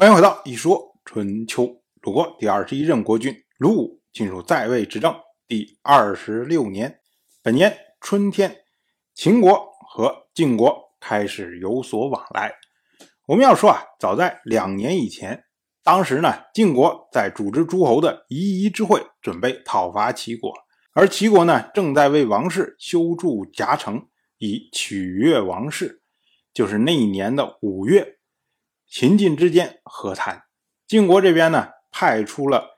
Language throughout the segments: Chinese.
欢迎回到《一说春秋》。鲁国第二十一任国君鲁武进入在位执政第二十六年，本年春天，秦国和晋国开始有所往来。我们要说啊，早在两年以前，当时呢，晋国在组织诸侯的夷夷之会，准备讨伐齐国，而齐国呢，正在为王室修筑夹城，以取悦王室。就是那一年的五月。秦晋之间和谈，晋国这边呢派出了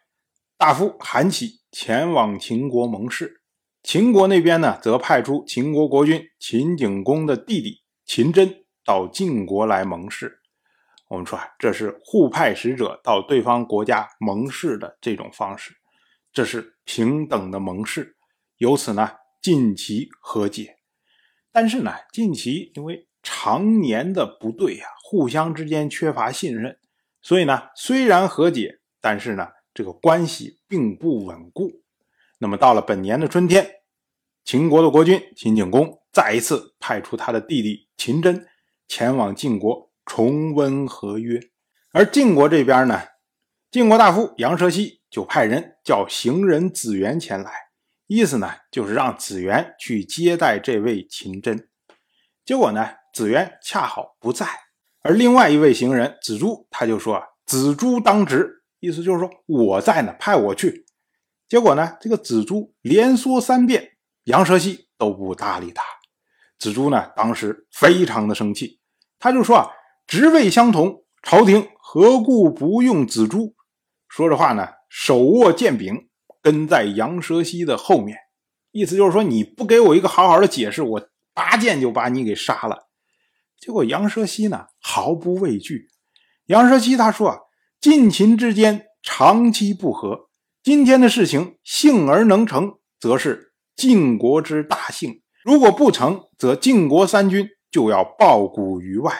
大夫韩起前往秦国盟誓，秦国那边呢则派出秦国国君秦景公的弟弟秦真到晋国来盟誓。我们说啊，这是互派使者到对方国家盟誓的这种方式，这是平等的盟誓，由此呢晋齐和解。但是呢，晋齐因为常年的不对呀，互相之间缺乏信任，所以呢，虽然和解，但是呢，这个关系并不稳固。那么到了本年的春天，秦国的国君秦景公再一次派出他的弟弟秦真前往晋国重温合约，而晋国这边呢，晋国大夫杨蛇西就派人叫行人子元前来，意思呢就是让子元去接待这位秦真。结果呢？子元恰好不在，而另外一位行人子朱他就说：“啊，子朱当值，意思就是说我在呢，派我去。”结果呢，这个子朱连说三遍，杨蛇溪都不搭理他。子朱呢，当时非常的生气，他就说：“啊，职位相同，朝廷何故不用子朱？”说着话呢，手握剑柄，跟在杨蛇溪的后面，意思就是说你不给我一个好好的解释，我拔剑就把你给杀了。结果杨蛇溪呢毫不畏惧。杨蛇溪他说啊，晋秦之间长期不和，今天的事情幸而能成，则是晋国之大幸；如果不成，则晋国三军就要抱骨于外。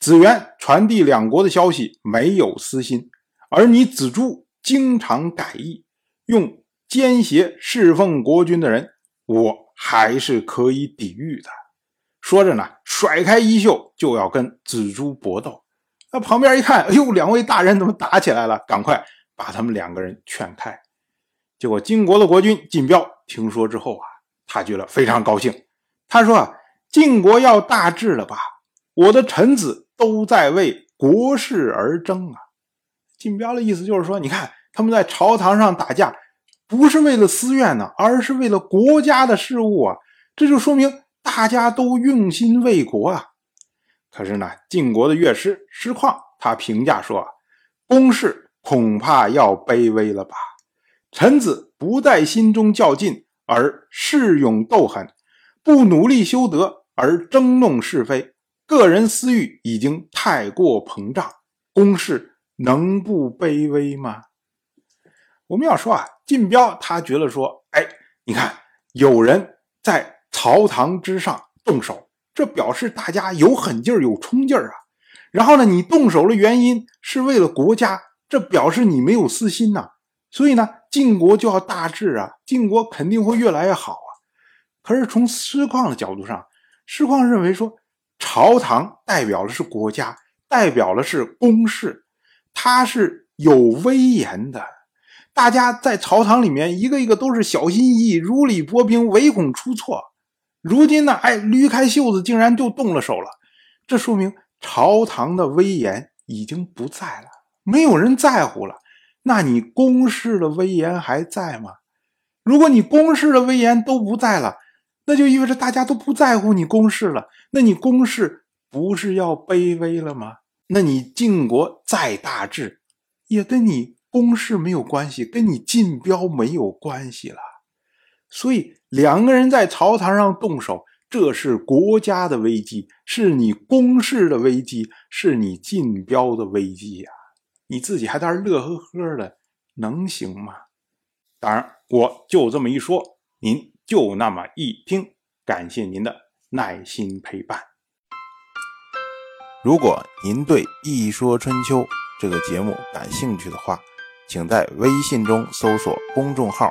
子元传递两国的消息没有私心，而你子朱经常改意，用奸邪侍奉国君的人，我还是可以抵御的。说着呢，甩开衣袖就要跟子朱搏斗。那旁边一看，哎呦，两位大人怎么打起来了？赶快把他们两个人劝开。结果晋国的国君晋彪听说之后啊，他觉得非常高兴。他说：“啊，晋国要大治了吧？我的臣子都在为国事而争啊。”晋彪的意思就是说，你看他们在朝堂上打架，不是为了私怨呢，而是为了国家的事务啊。这就说明。大家都用心为国啊！可是呢，晋国的乐师师旷他评价说：“公事恐怕要卑微了吧？臣子不在心中较劲，而恃勇斗狠；不努力修德，而争弄是非。个人私欲已经太过膨胀，公事能不卑微吗？”我们要说啊，晋彪他觉得说：“哎，你看，有人在。”朝堂之上动手，这表示大家有狠劲儿、有冲劲儿啊。然后呢，你动手的原因是为了国家，这表示你没有私心呐。所以呢，晋国就要大治啊，晋国肯定会越来越好啊。可是从师旷的角度上，师旷认为说，朝堂代表的是国家，代表的是公事，它是有威严的。大家在朝堂里面一个一个都是小心翼翼、如履薄冰，唯恐出错。如今呢，哎，捋开袖子，竟然就动了手了。这说明朝堂的威严已经不在了，没有人在乎了。那你公室的威严还在吗？如果你公室的威严都不在了，那就意味着大家都不在乎你公室了。那你公室不是要卑微了吗？那你晋国再大治，也跟你公室没有关系，跟你晋标没有关系了。所以两个人在朝堂上动手，这是国家的危机，是你公事的危机，是你竞标的危机呀！你自己还在这乐呵呵的，能行吗？当然，我就这么一说，您就那么一听。感谢您的耐心陪伴。如果您对《一说春秋》这个节目感兴趣的话，请在微信中搜索公众号。